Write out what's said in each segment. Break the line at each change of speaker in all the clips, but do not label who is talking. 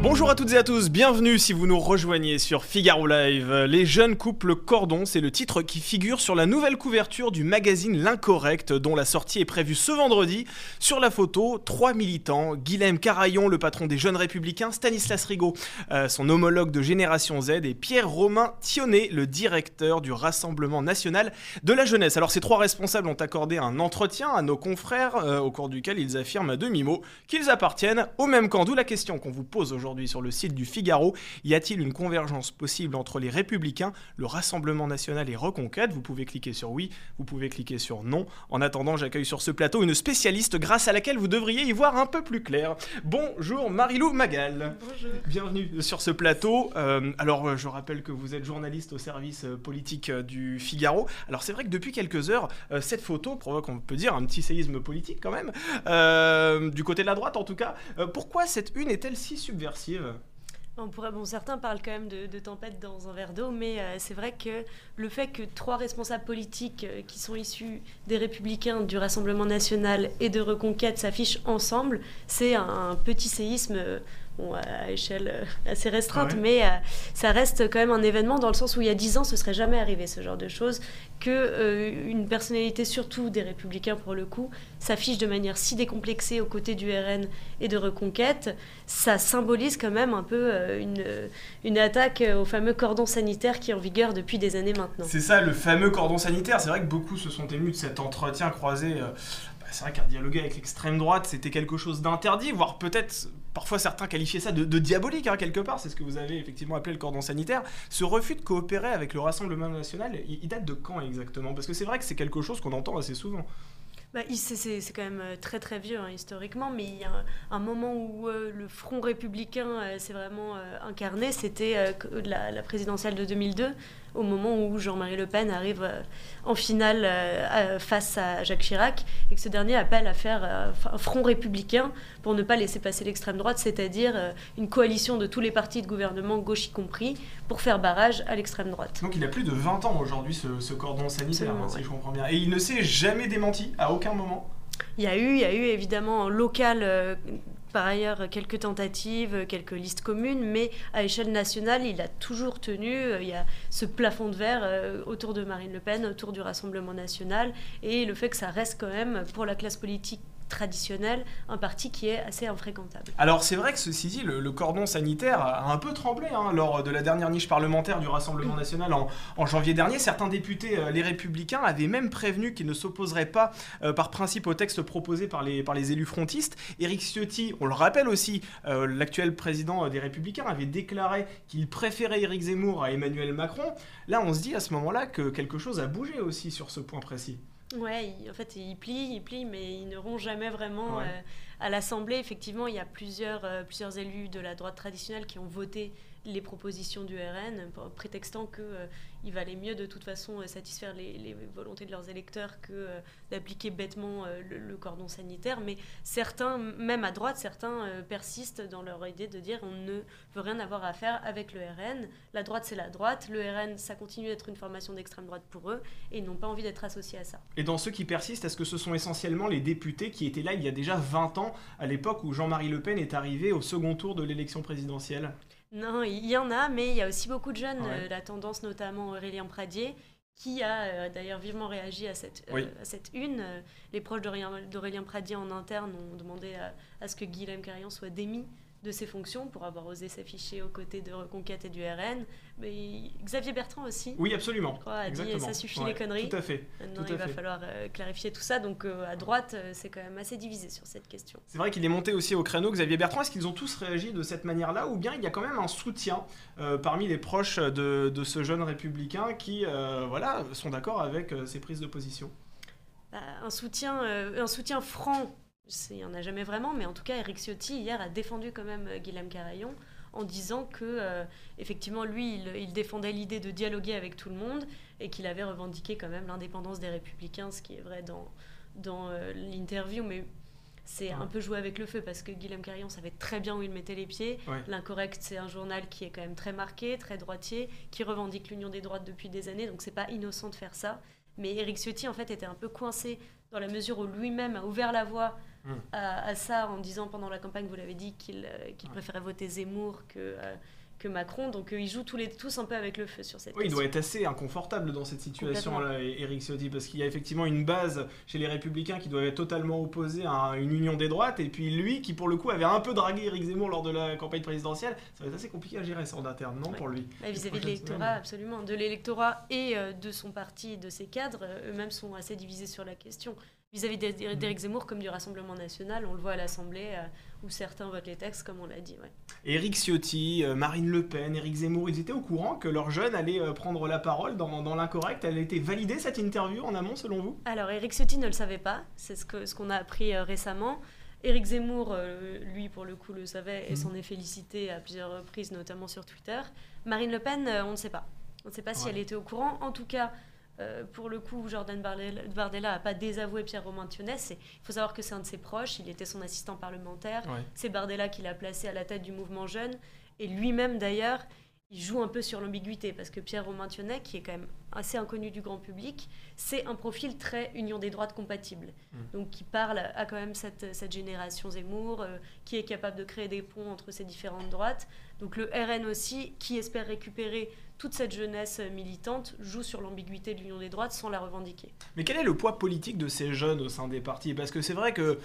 Bonjour à toutes et à tous, bienvenue si vous nous rejoignez sur Figaro Live. Les jeunes couples cordon, c'est le titre qui figure sur la nouvelle couverture du magazine L'Incorrect, dont la sortie est prévue ce vendredi. Sur la photo, trois militants, Guilhem Carayon, le patron des jeunes républicains, Stanislas Rigaud, euh, son homologue de Génération Z, et Pierre-Romain Thionnet, le directeur du Rassemblement national de la jeunesse. Alors ces trois responsables ont accordé un entretien à nos confrères, euh, au cours duquel ils affirment à demi-mot qu'ils appartiennent au même camp. D'où la question qu'on vous pose aujourd'hui sur le site du Figaro. Y a-t-il une convergence possible entre les Républicains, le Rassemblement national et Reconquête? Vous pouvez cliquer sur oui, vous pouvez cliquer sur non. En attendant, j'accueille sur ce plateau une spécialiste grâce à laquelle vous devriez y voir un peu plus clair. Bonjour Marilou Magal.
Bonjour.
Bienvenue sur ce plateau. Euh, alors, je rappelle que vous êtes journaliste au service euh, politique euh, du Figaro. Alors, c'est vrai que depuis quelques heures, cette photo provoque, on peut dire, un petit séisme politique quand même, du côté de la droite en tout cas. pourquoi cette une est-elle si subversive?
On pourrait, bon, certains parlent quand même de, tempête dans un verre d'eau, mais euh, c'est vrai que le fait que trois responsables politiques euh, qui sont issus des Républicains, du Rassemblement national et de Reconquête s'affichent ensemble, c'est un, petit séisme à échelle euh, assez restreinte, mais euh, ça reste quand même un événement dans le sens où il y a dix ans, ce serait jamais arrivé ce genre de choses, que euh, une personnalité, surtout des Républicains pour le coup, s'affiche de manière si décomplexée aux côtés du RN et de Reconquête, ça symbolise quand même un peu une, une attaque au fameux cordon sanitaire qui est en vigueur depuis des années maintenant.
C'est ça, le fameux cordon sanitaire. C'est vrai que beaucoup se sont émus de cet entretien croisé c'est vrai qu'un dialoguer avec l'extrême droite, c'était quelque chose d'interdit, voire peut-être, parfois certains qualifiaient ça de, diabolique, hein, quelque part, c'est ce que vous avez effectivement appelé le cordon sanitaire. Ce refus de coopérer avec le Rassemblement national, il, date de quand exactement? Parce que c'est vrai que c'est quelque chose qu'on entend assez souvent.
Bah, c'est quand même euh, très très vieux hein, historiquement, mais il y a un, moment où euh, le Front républicain euh, s'est vraiment incarné, c'était la, la, présidentielle de 2002, au moment où Jean-Marie Le Pen arrive euh, en finale euh, face à Jacques Chirac et que ce dernier appelle à faire euh, un front républicain pour ne pas laisser passer l'extrême droite, c'est-à-dire une coalition de tous les partis de gouvernement, gauche y compris, pour faire barrage à l'extrême droite.
Donc il a plus de 20 ans aujourd'hui ce, cordon sanitaire, hein, si je comprends bien. Et il ne s'est jamais démenti à aucun moment?
Il y a eu, il y a eu évidemment local par ailleurs quelques tentatives, quelques listes communes, mais à échelle nationale, il a toujours tenu, euh, il y a ce plafond de verre euh, autour de Marine Le Pen, autour du Rassemblement national, et le fait que ça reste quand même, pour la classe politique traditionnel, un parti qui est assez infréquentable.
Alors c'est vrai que ceci dit, le, cordon sanitaire a un peu tremblé hein, lors de la dernière niche parlementaire du Rassemblement national en, janvier dernier. Certains députés, euh, les républicains, avaient même prévenu qu'ils ne s'opposeraient pas euh, par principe au texte proposé par les, par les élus frontistes. Éric Ciotti, on le rappelle aussi, euh, l'actuel président des républicains, avait déclaré qu'il préférait Éric Zemmour à Emmanuel Macron. Là on se dit à ce moment-là que quelque chose a bougé aussi sur ce point précis.
Ouais, en fait, il plie, il plie, mais il ne rompt jamais vraiment. Euh, à l'Assemblée, effectivement, il y a plusieurs, euh, plusieurs élus de la droite traditionnelle qui ont voté les propositions du RN, prétextant qu'il euh, valait mieux de toute façon euh, satisfaire les, volontés de leurs électeurs que euh, d'appliquer bêtement le, cordon sanitaire. Mais certains, même à droite, certains persistent dans leur idée de dire on ne veut rien avoir à faire avec le RN. La droite, c'est la droite. Le RN, ça continue d'être une formation d'extrême droite pour eux et ils n'ont pas envie d'être associés à ça.
Et dans ceux qui persistent, est-ce que ce sont essentiellement les députés qui étaient là il y a déjà 20 ans, à l'époque où Jean-Marie Le Pen est arrivé au second tour de l'élection présidentielle?
Non, il y en a, mais il y a aussi beaucoup de jeunes. Euh, la tendance, notamment Aurélien Pradier, qui a euh, d'ailleurs vivement réagi à cette, euh, cette une. les proches d'Aurélien Pradier en interne ont demandé à, à ce que Guillaume Carillon soit démis de ses fonctions pour avoir osé s'afficher aux côtés de Reconquête et du RN. Mais Xavier Bertrand aussi.
Oui, absolument.
Je crois, a dit ça suffit les conneries.
Tout à fait.
Maintenant, il va falloir euh, clarifier tout ça. Donc, euh, à droite, euh, c'est quand même assez divisé sur cette question.
C'est vrai qu'il est monté aussi au créneau, Xavier Bertrand. Est-ce qu'ils ont tous réagi de cette manière-là Ou bien il y a quand même un soutien parmi les proches de, de, ce jeune républicain qui voilà, sont d'accord avec ses prises de position?
Bah, un, soutien, un soutien franc il n'y en a jamais vraiment, mais en tout cas, Eric Ciotti, hier, a défendu quand même euh, Guillaume Carayon en disant que, euh, effectivement, lui, il, défendait l'idée de dialoguer avec tout le monde et qu'il avait revendiqué quand même l'indépendance des Républicains, ce qui est vrai dans, dans euh, l'interview, mais c'est un peu jouer avec le feu parce que Guillaume Carillon savait très bien où il mettait les pieds. L'Incorrect, c'est un journal qui est quand même très marqué, très droitier, qui revendique l'union des droites depuis des années, donc c'est pas innocent de faire ça. Mais Éric Ciotti, en fait, était un peu coincé dans la mesure où lui-même a ouvert la voie hmm. à, ça en disant pendant la campagne, vous l'avez dit, qu'il euh, préférait voter Zemmour que, euh, que Macron. Donc euh, ils jouent tous, les, tous un peu avec le feu sur cette
oui,
il
doit être assez inconfortable dans cette situation-là, Eric Ciotti, parce qu'il y a effectivement une base chez les Républicains qui doivent être totalement opposés à une union des droites, et puis lui qui pour le coup avait un peu dragué Eric Zemmour lors de la campagne présidentielle, ça va être assez compliqué à gérer ça en interne, non pour lui
bah, Vis-à-vis de l'électorat, absolument. De l'électorat et euh, de son parti, de ses cadres, eux-mêmes sont assez divisés sur la question vis-à-vis d'Éric mm. Zemmour comme du Rassemblement national. On le voit à l'Assemblée euh, où certains votent les textes, comme on l'a dit. Ouais.
Éric Ciotti, euh, Marine Le Pen, Éric Zemmour, ils étaient au courant que leur jeune allait euh, prendre la parole dans, dans l'incorrect? Elle a été validée cette interview en amont selon vous?
Alors Éric Ciotti ne le savait pas, c'est ce qu'on ce qu'on a appris récemment. Éric Zemmour, lui, pour le coup, le savait et mm. s'en est félicité à plusieurs reprises, notamment sur Twitter. Marine Le Pen, on ne sait pas. On ne sait pas si elle était au courant. En tout cas, euh, pour le coup, Jordan Bardella n'a pas désavoué Pierre Romain Thionès. Il faut savoir que c'est un de ses proches, il était son assistant parlementaire. C'est Bardella qui l'a placé à la tête du mouvement jeune. Et lui-même, d'ailleurs, il joue un peu sur l'ambiguïté parce que Pierre Romain Thionnet, qui est quand même assez inconnu du grand public, c'est un profil très union des droites compatible. Mmh. Donc qui parle à quand même cette, cette génération Zemmour, euh, qui est capable de créer des ponts entre ces différentes droites. Donc le RN aussi, qui espère récupérer toute cette jeunesse militante, joue sur l'ambiguïté de l'union des droites sans la revendiquer.
Mais quel est le poids politique de ces jeunes au sein des partis? Parce que c'est vrai que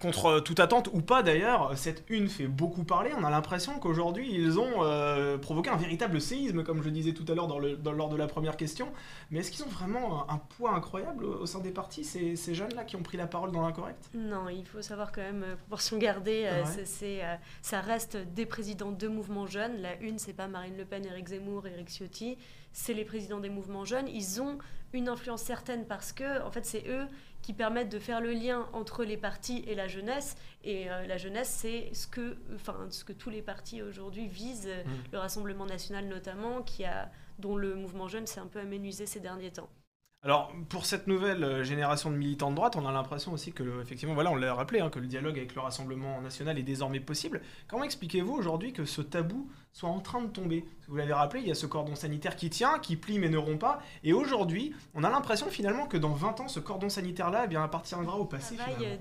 contre toute attente ou pas d'ailleurs, cette une fait beaucoup parler. On a l'impression qu'aujourd'hui, ils ont euh, provoqué un véritable séisme, comme je disais tout à l'heure dans lors de la première question. Mais est-ce qu'ils ont vraiment un, poids incroyable au, sein des partis, ces, jeunes-là qui ont pris la parole dans l'incorrect?
Non, il faut savoir quand même, euh, proportion gardée, c'est, ça reste des présidents de mouvements jeunes. La une, c'est pas Marine Le Pen, Éric Zemmour, Éric Ciotti, c'est les présidents des mouvements jeunes. Ils ont une influence certaine parce que, en fait, c'est eux qui permettent de faire le lien entre les partis et la jeunesse. Et euh, la jeunesse, c'est ce que, enfin, ce que tous les partis aujourd'hui visent, mmh. le Rassemblement national notamment, qui a, dont le mouvement jeune s'est un peu aménusé ces derniers temps.
Alors, pour cette nouvelle euh, génération de militants de droite, on a l'impression aussi que, effectivement, voilà, on l'a rappelé, hein, que le dialogue avec le Rassemblement national est désormais possible. Comment expliquez-vous aujourd'hui que ce tabou soit en train de tomber? Vous l'avez rappelé, il y a ce cordon sanitaire qui tient, qui plie mais ne rompt pas. Et aujourd'hui, on a l'impression finalement que dans 20 ans, ce cordon sanitaire-là eh bien, appartiendra au passé.
Travail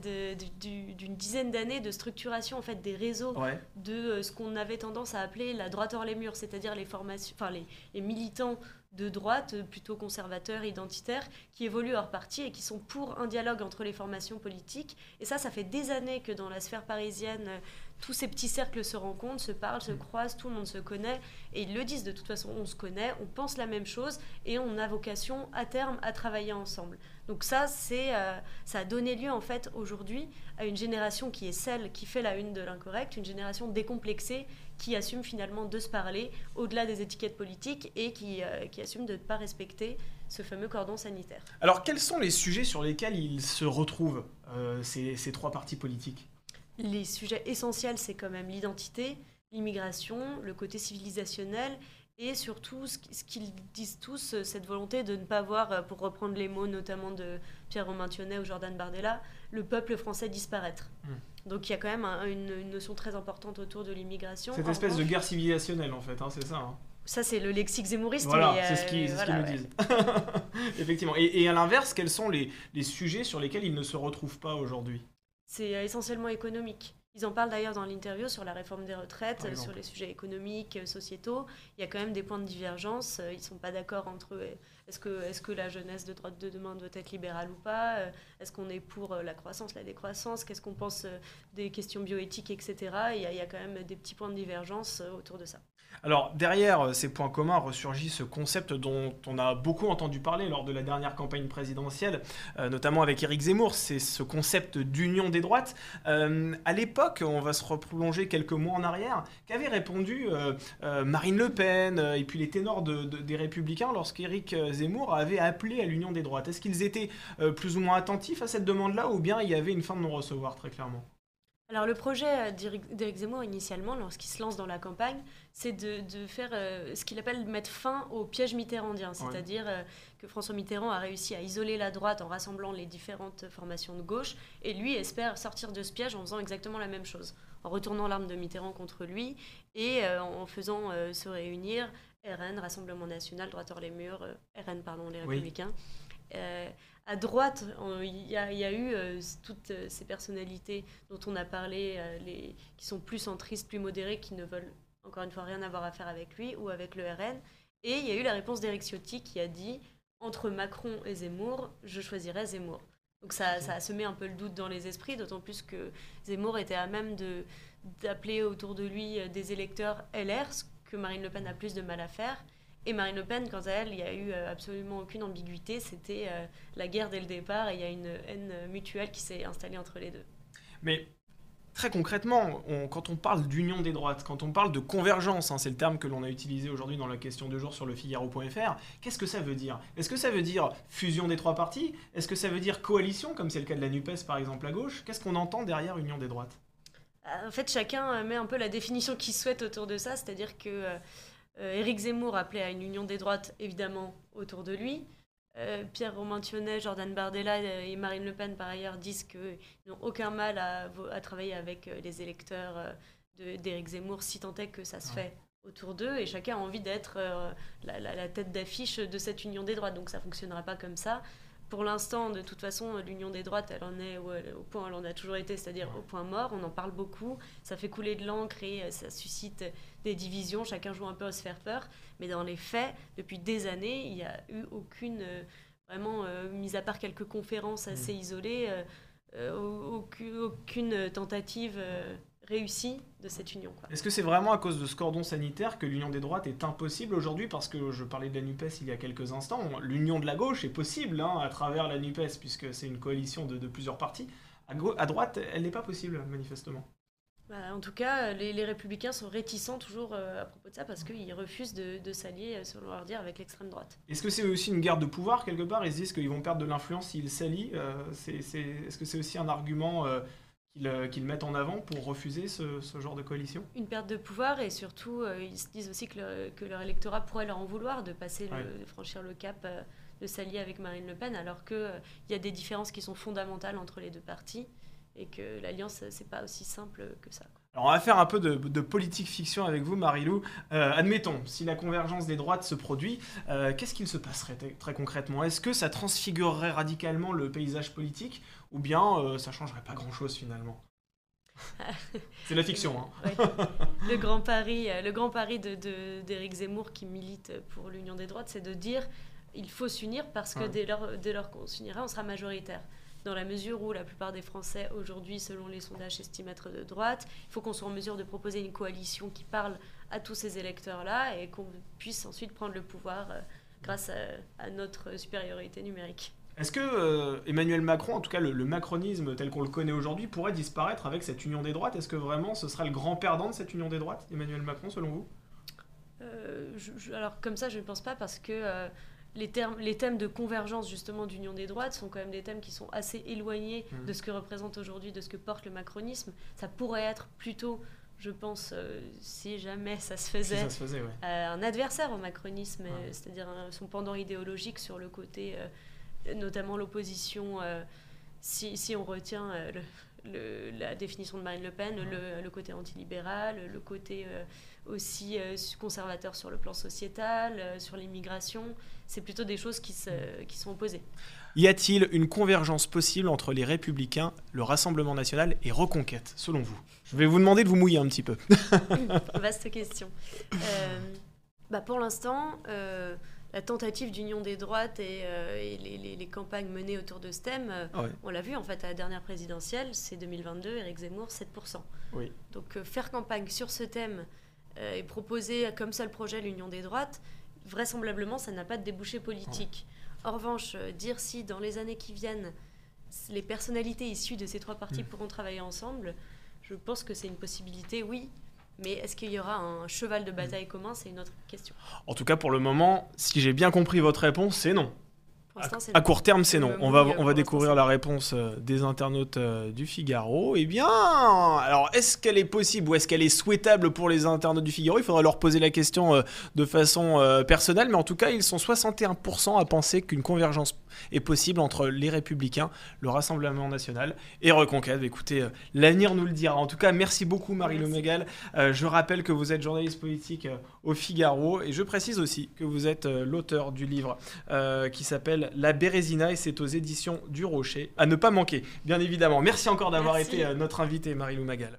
d'une dizaine d'années de structuration en fait, des réseaux de euh, ce qu'on avait tendance à appeler la droite hors les murs, c'est-à-dire les, formations, enfin, les, les militants de droite, plutôt conservateurs, identitaires, qui évoluent hors parti et qui sont pour un dialogue entre les formations politiques. Et ça, ça fait des années que dans la sphère parisienne, tous ces petits cercles se rencontrent, se parlent, se mm. croisent, tout le monde se connaît, et ils le disent de toute façon, on se connaît, on pense la même chose, et on a vocation à terme à travailler ensemble. Donc ça, c'est, euh, ça a donné lieu en fait aujourd'hui à une génération qui est celle qui fait la une de l'incorrect, une génération décomplexée qui assume finalement de se parler au-delà des étiquettes politiques et qui, euh, qui assume de ne pas respecter ce fameux cordon sanitaire.
Alors quels sont les sujets sur lesquels ils se retrouvent, euh, ces, ces trois partis politiques?
Les sujets essentiels, c'est quand même l'identité, l'immigration, le côté civilisationnel et surtout ce qu'ils disent tous, euh, cette volonté de ne pas voir, pour reprendre les mots notamment de Pierre-Romain Thionnet ou Jordan Bardella, le peuple français disparaître. Hmm. Donc il y a quand même une, notion très importante autour de l'immigration.
Cette espèce de guerre civilisationnelle en fait, hein, c'est ça hein.
Ça, c'est le lexique zémouriste.
Voilà, c'est ce qu'ils nous disent. Effectivement. Et, à l'inverse, quels sont les, les, sujets sur lesquels ils ne se retrouvent pas aujourd'hui?
C'est essentiellement économique. Ils en parlent d'ailleurs dans l'interview sur la réforme des retraites, sur les sujets économiques, euh, sociétaux. Il y a quand même des points de divergence. Euh, ils ne sont pas d'accord entre eux. Est-ce que, est que la jeunesse de droite de demain doit être libérale ou pas? Euh, Est-ce qu'on est pour la croissance, la décroissance? Qu'est-ce qu'on pense des questions bioéthiques, etc. Il y, a, il y, a, quand même des petits points de divergence autour de ça.
Alors derrière euh, ces points communs ressurgit ce concept dont on a beaucoup entendu parler lors de la dernière campagne présidentielle, euh, notamment avec Éric Zemmour, c'est ce concept d'union des droites. Euh, à l'époque, on va se replonger quelques mois en arrière, qu'avait répondu Marine Le Pen et puis les ténors des Républicains lorsqu'Éric Zemmour avait appelé à l'union des droites. Est-ce qu'ils étaient plus ou moins attentifs à cette demande-là ou bien il y avait une fin de non-recevoir très clairement?
Alors le projet d'Éric Zemmour initialement, lorsqu'il se lance dans la campagne, c'est de, faire euh, ce qu'il appelle mettre fin au piège mitterrandien, c'est-à-dire euh, que François Mitterrand a réussi à isoler la droite en rassemblant les différentes formations de gauche, et lui espère sortir de ce piège en faisant exactement la même chose, en retournant l'arme de Mitterrand contre lui et euh, en faisant se réunir RN, Rassemblement National, Droiteur les Murs, RN pardon, les Républicains. À droite, il y, a eu euh, toutes euh, ces personnalités dont on a parlé, euh, les, qui sont plus centristes, plus modérés, qui ne veulent encore une fois rien avoir à faire avec lui ou avec le RN. Et il y a eu la réponse d'Éric Ciotti qui a dit entre Macron et Zemmour, je choisirais Zemmour. Donc ça, ça, a semé un peu le doute dans les esprits, d'autant plus que Zemmour était à même d'appeler autour de lui des électeurs LR, ce que Marine Le Pen a plus de mal à faire. Et Marine Le Pen, quant à elle, il n'y a eu euh, absolument aucune ambiguïté. C'était euh, la guerre dès le départ et il y a une haine mutuelle qui s'est installée entre les deux.
Mais très concrètement, quand on parle d'union des droites, quand on parle de convergence, hein, c'est le terme que l'on a utilisé aujourd'hui dans la question du jour sur le Figaro.fr, qu'est-ce que ça veut dire? Est-ce que ça veut dire fusion des trois partis? Est-ce que ça veut dire coalition, comme c'est le cas de la NUPES par exemple à gauche? Qu'est-ce qu'on entend derrière union des droites?
Euh, En fait, chacun met un peu la définition qu'il souhaite autour de ça, c'est-à-dire que Éric Zemmour appelait à une union des droites, évidemment, autour de lui. Euh, Pierre Romain Jordan Bardella et Marine Le Pen, par ailleurs, disent qu'ils n'ont aucun mal à, travailler avec euh, les électeurs d'Éric Zemmour, si tant est que ça se fait autour d'eux, et chacun a envie d'être la, la, tête d'affiche de cette union des droites. Donc ça ne fonctionnera pas comme ça pour l'instant, de toute façon, l'union des droites, elle en est au point où elle en a toujours été, c'est-à-dire au point mort. On en parle beaucoup, ça fait couler de l'encre et euh, ça suscite des divisions. Chacun joue un peu à se faire peur. Mais dans les faits, depuis des années, il n'y a eu aucune, euh, vraiment, euh, mis à part quelques conférences assez mmh. isolées, aucune, tentative réussie de cette union.
Est-ce que c'est vraiment à cause de ce cordon sanitaire que l'union des droites est impossible aujourd'hui? Parce que je parlais de la NUPES il y a quelques instants, l'union de la gauche est possible hein, à travers la NUPES, puisque c'est une coalition de, plusieurs partis. À, à droite, elle n'est pas possible, manifestement.
Bah, en tout cas, les, républicains sont réticents toujours euh, à propos de ça parce qu'ils refusent de, s'allier, euh, selon leur dire, avec l'extrême droite.
Est-ce que c'est aussi une guerre de pouvoir quelque part? Ils disent qu'ils vont perdre de l'influence s'ils s'allient. Euh, Est-ce que c'est aussi un argument euh, qu'ils mettent en avant pour refuser ce, genre de coalition?
Une perte de pouvoir et surtout, euh, ils se disent aussi que, leur électorat pourrait leur en vouloir de passer, de franchir le cap euh, de s'allier avec Marine Le Pen, alors qu'il il y a des différences qui sont fondamentales entre les deux partis et que l'alliance, c'est pas aussi simple que ça.
Alors on va faire un peu de, politique fiction avec vous, Marilou. Euh, admettons, si la convergence des droites se produit, euh, qu'est-ce qu'il se passerait très concrètement? Est-ce que ça transfigurerait radicalement le paysage politique ou bien euh, ça changerait pas grand-chose finalement C'est la fiction. Hein.
Le grand pari, le grand pari de, d'Éric Zemmour qui milite pour l'union des droites, c'est de dire il faut s'unir parce que dès lors, dès lors qu'on s'unira, on sera majoritaire dans la mesure où la plupart des Français aujourd'hui, selon les sondages, estiment être de droite. Il faut qu'on soit en mesure de proposer une coalition qui parle à tous ces électeurs-là et qu'on puisse ensuite prendre le pouvoir euh, grâce à, notre supériorité numérique.
Est-ce que euh, Emmanuel Macron, en tout cas le, macronisme tel qu'on le connaît aujourd'hui, pourrait disparaître avec cette union des droites? Est-ce que vraiment ce sera le grand perdant de cette union des droites, Emmanuel Macron, selon vous?
Euh, Alors comme ça, je ne pense pas parce que les, termes, les thèmes de convergence justement d'union des droites sont quand même des thèmes qui sont assez éloignés mmh. de ce que représente aujourd'hui, de ce que porte le macronisme. Ça pourrait être plutôt, je pense, euh, si jamais ça se faisait,
euh,
un adversaire au macronisme, euh, c'est-à-dire son pendant idéologique sur le côté, notamment l'opposition, si, si, on retient le, la définition de Marine Le Pen, le, le, côté antilibéral, le côté aussi conservateur sur le plan sociétal, sur l'immigration c'est plutôt des choses qui, qui sont opposées.
Y a-t-il une convergence possible entre les Républicains, le Rassemblement national et Reconquête, selon vous? Je vais vous demander de vous mouiller un petit peu.
Vaste question. Euh, bah pour l'instant, euh, la tentative d'union des droites et, euh, les, campagnes menées autour de ce thème, ah on l'a vu en fait à la dernière présidentielle, c'est 2022, Éric Zemmour, 7%.
Oui.
Donc faire campagne sur ce thème et proposer comme seul projet l'union des droites, vraisemblablement, ça n'a pas de débouché politique. En revanche, euh, dire si dans les années qui viennent, les personnalités issues de ces trois partis mm. pourront travailler ensemble, je pense que c'est une possibilité, oui. Mais est-ce qu'il y aura un cheval de bataille mm. commun? C'est une autre question.
En tout cas, pour le moment, si j'ai bien compris votre réponse, c'est non. À, court terme, c'est non. On va, on va découvrir la réponse euh, des internautes euh, du Figaro. Eh bien, alors, est-ce qu'elle est possible ou est-ce qu'elle est souhaitable pour les internautes du Figaro? Il faudra leur poser la question euh, de façon personnelle, mais en tout cas, ils sont 61% à penser qu'une convergence est possible entre les Républicains, le Rassemblement national et Reconquête. Écoutez, l'avenir nous le dira. En tout cas, merci beaucoup, Marie-Le Mégal. je rappelle que vous êtes journaliste politique au Figaro et je précise aussi que vous êtes l'auteur du livre qui s'appelle la Bérésina et c'est aux éditions du Rocher. À ne pas manquer, bien évidemment. Merci encore d'avoir été euh, notre invité, Marie-Lou Magal.